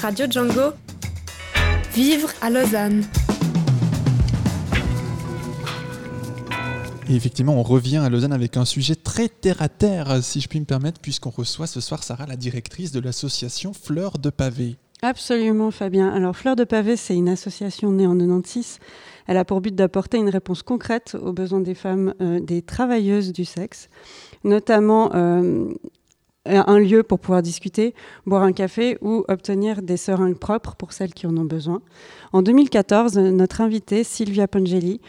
Radio Django. Vivre à Lausanne. Et effectivement, on revient à Lausanne avec un sujet très terre à terre, si je puis me permettre, puisqu'on reçoit ce soir Sarah, la directrice de l'association Fleurs de Pavé. Absolument, Fabien. Alors, Fleurs de Pavé, c'est une association née en 96. Elle a pour but d'apporter une réponse concrète aux besoins des femmes, euh, des travailleuses du sexe, notamment euh, un lieu pour pouvoir discuter, boire un café ou obtenir des seringues propres pour celles qui en ont besoin. En 2014, notre invitée, Sylvia Pongeli,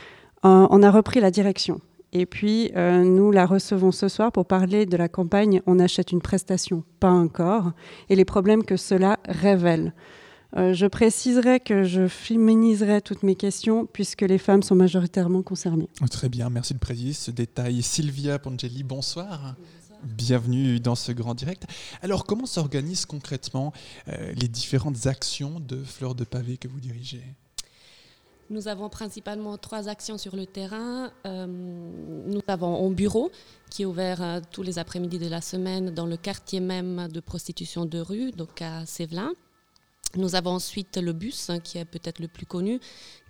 en a repris la direction. Et puis, euh, nous la recevons ce soir pour parler de la campagne On achète une prestation, pas un corps, et les problèmes que cela révèle. Euh, je préciserai que je féminiserai toutes mes questions puisque les femmes sont majoritairement concernées. Très bien, merci de préciser ce détail. Sylvia Pongeli, bonsoir. Bienvenue dans ce grand direct. Alors, comment s'organisent concrètement euh, les différentes actions de Fleurs de Pavé que vous dirigez? Nous avons principalement trois actions sur le terrain. Euh, nous avons un bureau qui est ouvert euh, tous les après-midi de la semaine dans le quartier même de prostitution de rue, donc à Sévelin. Nous avons ensuite le bus, hein, qui est peut-être le plus connu,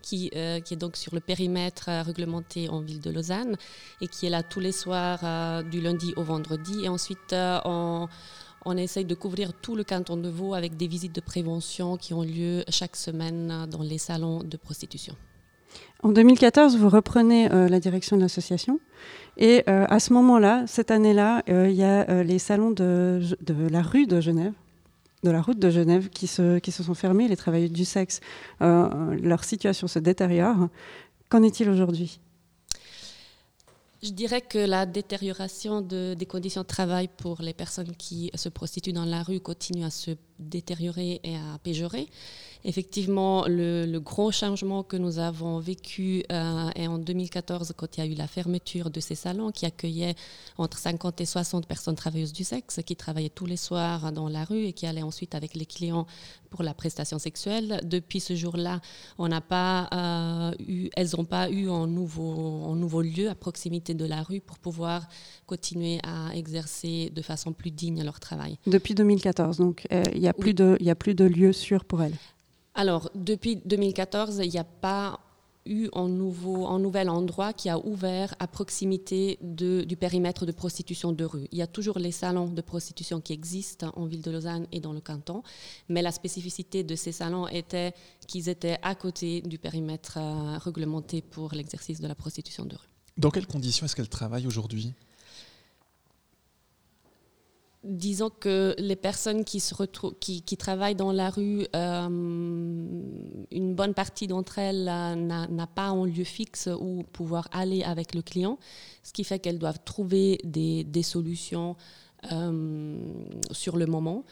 qui, euh, est donc sur le périmètre réglementé en ville de Lausanne et qui est là tous les soirs du lundi au vendredi. Et ensuite, on essaye de couvrir tout le canton de Vaud avec des visites de prévention qui ont lieu chaque semaine dans les salons de prostitution. En 2014, vous reprenez euh, la direction de l'association. Et euh, à ce moment-là, cette année-là, euh, il y a les salons de, la rue de Genève, de la route de Genève, qui se, qui se sont fermés. Les travailleurs du sexe, leur situation se détériore. Qu'en est-il aujourd'hui? Je dirais que la détérioration des conditions de travail pour les personnes qui se prostituent dans la rue continue à se détériorer et à péjorer. Effectivement, le, gros changement que nous avons vécu euh, est en 2014 quand il y a eu la fermeture de ces salons qui accueillaient entre 50 et 60 personnes travailleuses du sexe qui travaillaient tous les soirs dans la rue et qui allaient ensuite avec les clients pour la prestation sexuelle. Depuis ce jour-là, on n'a pas euh, eu, elles n'ont pas eu un nouveau, lieu à proximité de la rue pour pouvoir continuer à exercer de façon plus digne leur travail. Depuis 2014, donc euh, il n'y a, plus de, a plus de lieu sûr pour elles alors, depuis 2014, il n'y a pas eu un, nouveau, un nouvel endroit qui a ouvert à proximité du périmètre de prostitution de rue. Il y a toujours les salons de prostitution qui existent en ville de Lausanne et dans le canton, mais la spécificité de ces salons était qu'ils étaient à côté du périmètre euh, réglementé pour l'exercice de la prostitution de rue. Dans quelles conditions est-ce qu'elles travaillent aujourd'hui? Disons que les personnes qui, travaillent dans la rue, euh, une bonne partie d'entre elles euh, n'a pas un lieu fixe où pouvoir aller avec le client, ce qui fait qu'elles doivent trouver des, solutions euh, sur le moment.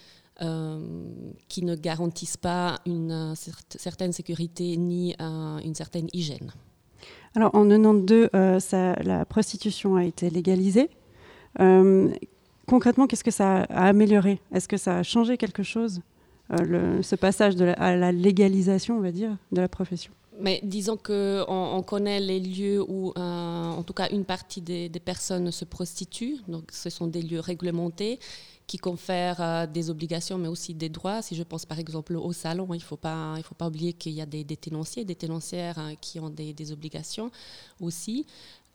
qui ne garantissent pas une certaine sécurité ni une certaine hygiène. Alors en 92, ça, la prostitution a été légalisée concrètement, qu'est-ce que ça a amélioré? Est-ce que ça a changé quelque chose, euh, ce passage à la légalisation, on va dire, de la profession? Mais disons qu'on on connaît les lieux où, euh, en tout cas, une partie des, personnes se prostituent. Donc, ce sont des lieux réglementés qui confèrent euh, des obligations, mais aussi des droits. Si je pense par exemple au salon, il ne faut, pas, oublier qu'il y a des, ténonciers, des ténoncières hein, qui ont des, des obligations aussi.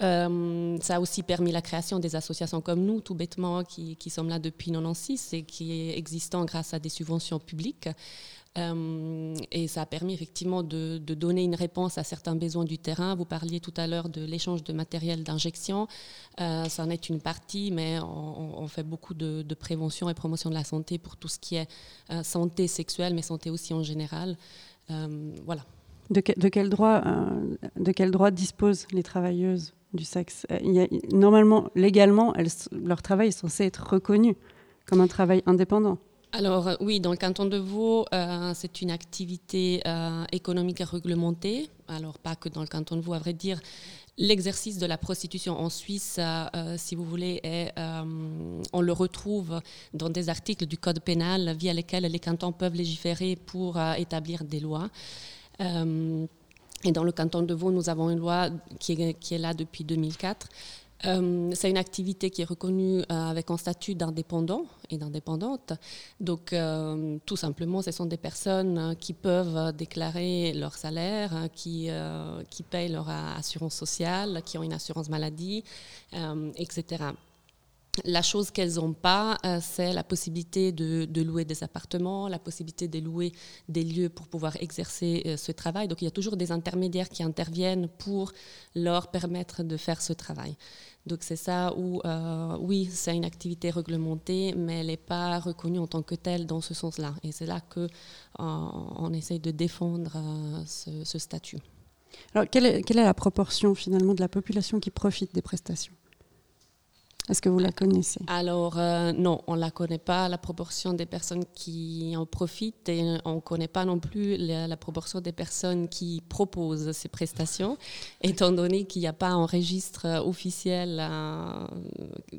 Euh, ça a aussi permis la création des associations comme nous, tout bêtement, qui, qui sommes là depuis 96 et qui existent grâce à des subventions publiques. Euh, et ça a permis effectivement de, donner une réponse à certains besoins du terrain. Vous parliez tout à l'heure de l'échange de matériel d'injection. Euh, ça en est une partie, mais on, fait beaucoup de, prévention et promotion de la santé pour tout ce qui est santé sexuelle, mais santé aussi en général. voilà. De, de, quel droit, de quel droit disposent les travailleuses du sexe? Euh, normalement, légalement, leur travail est censé être reconnu comme un travail indépendant. Alors euh, oui, dans le canton de Vaud, euh, c'est une activité économique réglementée. Alors pas que dans le canton de Vaud, à vrai dire. L'exercice de la prostitution en Suisse, si vous voulez, on le retrouve dans des articles du Code pénal via lesquels les cantons peuvent légiférer pour établir des lois. Et dans le canton de Vaud, nous avons une loi qui est là depuis 2004 Euh, c'est une activité qui est reconnue avec un statut d'indépendant et d'indépendante. Donc, tout simplement, ce sont des personnes qui peuvent déclarer leur salaire, qui, qui payent leur assurance sociale, qui ont une assurance maladie, etc. La chose qu'elles n'ont pas, euh, c'est la possibilité de, louer des appartements, la possibilité de louer des lieux pour pouvoir exercer euh, ce travail. Donc il y a toujours des intermédiaires qui interviennent pour leur permettre de faire ce travail. Donc c'est ça où, euh, oui, c'est une activité réglementée, mais elle n'est pas reconnue en tant que telle dans ce sens-là. Et c'est là qu'on on essaye de défendre ce, statut. Alors quelle quelle est la proportion finalement de la population qui profite des prestations? Est-ce que vous la connaissez? Alors, euh, non, on ne la connaît pas, la proportion des personnes qui en profitent et on ne connaît pas non plus la, proportion des personnes qui proposent ces prestations, étant donné qu'il n'y a pas un registre officiel, euh,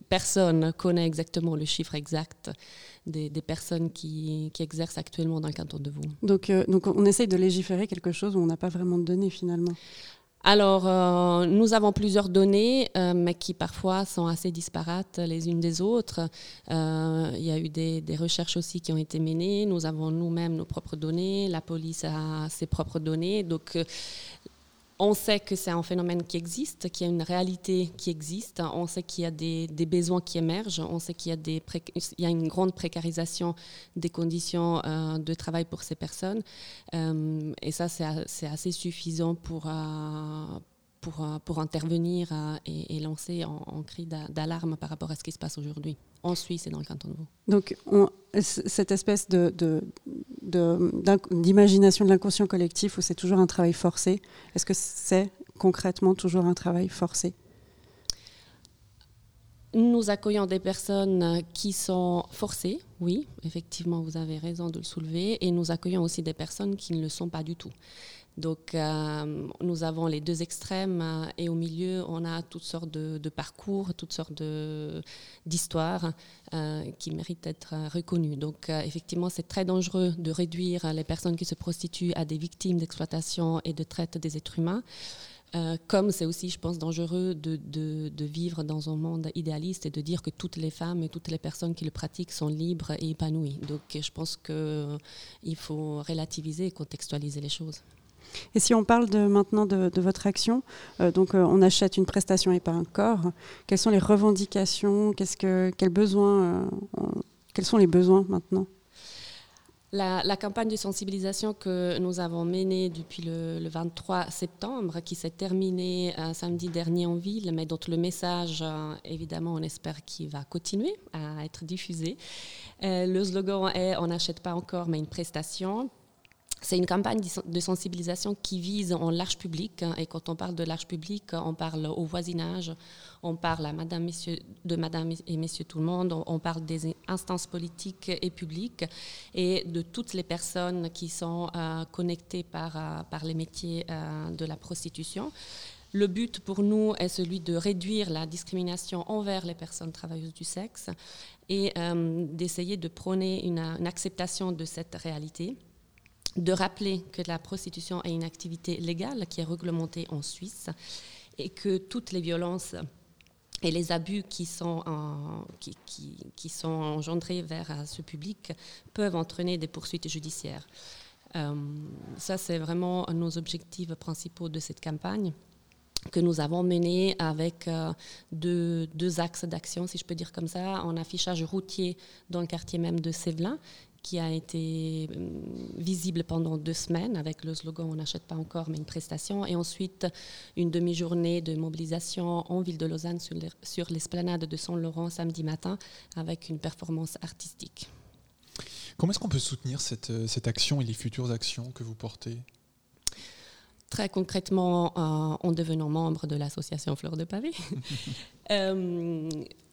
personne ne connaît exactement le chiffre exact des, personnes qui, exercent actuellement dans le canton de Vaud. Donc, euh, donc on essaye de légiférer quelque chose où on n'a pas vraiment de données finalement alors, euh, nous avons plusieurs données, euh, mais qui parfois sont assez disparates les unes des autres. Euh, il y a eu des, des, recherches aussi qui ont été menées. Nous avons nous-mêmes nos propres données. La police a ses propres données. Donc, on sait que c'est un phénomène qui existe, qu'il y a une réalité qui existe. On sait qu'il y a des, besoins qui émergent. On sait qu'il y, a une grande précarisation des conditions euh, de travail pour ces personnes. Euh, et ça, c'est assez suffisant pour, euh, pour, pour intervenir et, lancer en, cri d'alarme par rapport à ce qui se passe aujourd'hui en Suisse et dans le canton de Vaud. Donc, cette espèce de, d'imagination de, l'inconscient collectif où c'est toujours un travail forcé, est-ce que c'est concrètement toujours un travail forcé? Nous accueillons des personnes qui sont forcées, oui, effectivement, vous avez raison de le soulever, et nous accueillons aussi des personnes qui ne le sont pas du tout. Donc, euh, nous avons les deux extrêmes euh, et au milieu, on a toutes sortes de, parcours, toutes sortes d'histoires euh, qui méritent d'être reconnues. Donc, effectivement, c'est très dangereux de réduire les personnes qui se prostituent à des victimes d'exploitation et de traite des êtres humains. comme c'est aussi, je pense, dangereux de, vivre dans un monde idéaliste et de dire que toutes les femmes et toutes les personnes qui le pratiquent sont libres et épanouies. Donc je pense qu'il faut relativiser et contextualiser les choses. Et si on parle de, maintenant de, votre action, euh, donc euh, on achète une prestation et pas un corps, quelles sont les revendications quels, besoins, euh, quels sont les besoins maintenant? La, campagne de sensibilisation que nous avons menée depuis le, 23 septembre, qui s'est terminée samedi dernier en ville, mais dont le message, évidemment, on espère qu'il va continuer à être diffusé. le slogan est On n'achète pas encore, mais une prestation c'est une campagne de sensibilisation qui vise en large public. Hein, et quand on parle de large public, on parle au voisinage, on parle à madame, messieurs, de madame et messieurs tout le monde, on, parle des instances politiques et publiques et de toutes les personnes qui sont euh, connectées par, euh, par les métiers euh, de la prostitution. Le but pour nous est celui de réduire la discrimination envers les personnes travailleuses du sexe et d'essayer de prôner une acceptation de cette réalité de rappeler que la prostitution est une activité légale qui est réglementée en Suisse et que toutes les violences et les abus qui sont, qui, sont engendrés vers ce public peuvent entraîner des poursuites judiciaires. Euh, ça, c'est vraiment nos objectifs principaux de cette campagne que nous avons menée avec euh, deux, deux, axes d'action, si je peux dire comme ça, en affichage routier dans le quartier même de Sévelin qui a été euh, visible pendant deux semaines avec le slogan On n'achète pas encore, mais une prestation. Et ensuite, une demi-journée de mobilisation en ville de Lausanne sur l'esplanade de Saint-Laurent samedi matin avec une performance artistique. Comment est-ce qu'on peut soutenir cette, euh, cette action et les futures actions que vous portez? Très concrètement, euh, en devenant membre de l'association Fleur de Pavé.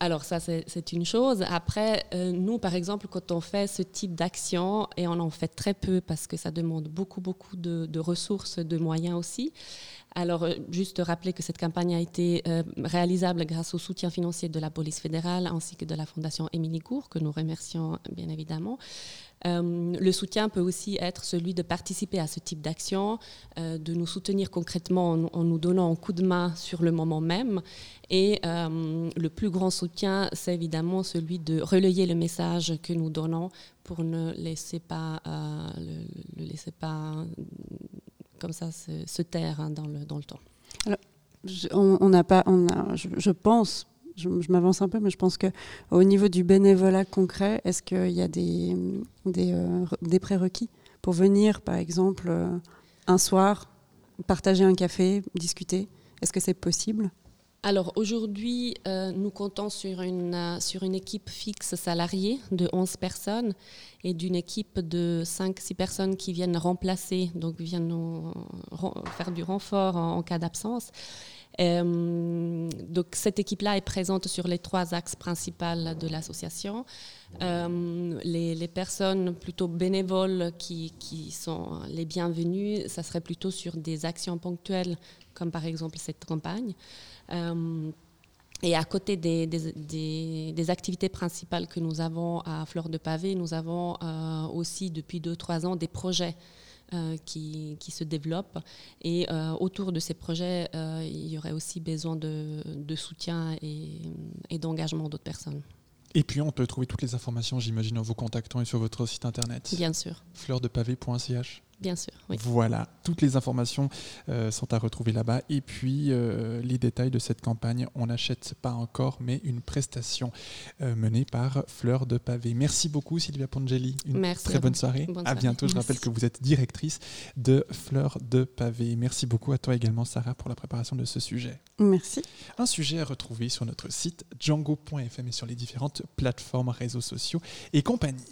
alors ça, c'est une chose. Après, euh, nous, par exemple, quand on fait ce type d'action, et on en fait très peu parce que ça demande beaucoup, beaucoup de, ressources, de moyens aussi. Alors, euh, juste rappeler que cette campagne a été euh, réalisable grâce au soutien financier de la police fédérale ainsi que de la Fondation Émilie Gour, que nous remercions bien évidemment. Euh, le soutien peut aussi être celui de participer à ce type d'action, euh, de nous soutenir concrètement en, nous donnant un coup de main sur le moment même. Et euh, le plus grand soutien, c'est évidemment celui de relayer le message que nous donnons pour ne laisser pas, le, laisser pas comme ça se, taire hein, dans, le, dans le temps. Alors, on n'a pas, on a, je pense, je, m'avance un peu, mais je pense qu'au niveau du bénévolat concret, est-ce qu'il y a des, des, euh, prérequis pour venir, par exemple, euh, un soir, partager un café, discuter? Est-ce que c'est possible? Alors aujourd'hui, euh, nous comptons sur une, sur une équipe fixe salariée de 11 personnes et d'une équipe de 5-6 personnes qui viennent remplacer, donc viennent nous, faire du renfort en cas d'absence. Euh, donc cette équipe-là est présente sur les trois axes principaux de l'association. Euh, les, personnes plutôt bénévoles qui, sont les bienvenues, ça serait plutôt sur des actions ponctuelles, comme par exemple cette campagne. Euh, et à côté des, des, activités principales que nous avons à Fleur de Pavé, nous avons aussi depuis 2-3 ans des projets qui, qui, se développent. Et euh, autour de ces projets, euh, il y aurait aussi besoin de, de soutien et, et d'engagement d'autres personnes. Et puis on peut trouver toutes les informations, j'imagine, en vous contactant et sur votre site internet. Bien sûr. Fleurdepavé.ch. Bien sûr. Oui. Voilà, toutes les informations euh, sont à retrouver là-bas. Et puis euh, les détails de cette campagne, on n'achète pas encore, mais une prestation euh, menée par Fleur de Pavé. Merci beaucoup Sylvia Pongeli. Une Merci très bonne soirée. à bientôt. Je rappelle que vous êtes directrice de Fleur de Pavé. Merci beaucoup à toi également Sarah pour la préparation de ce sujet. Merci. Un sujet à retrouver sur notre site django.fm et sur les différentes plateformes, réseaux sociaux et compagnie.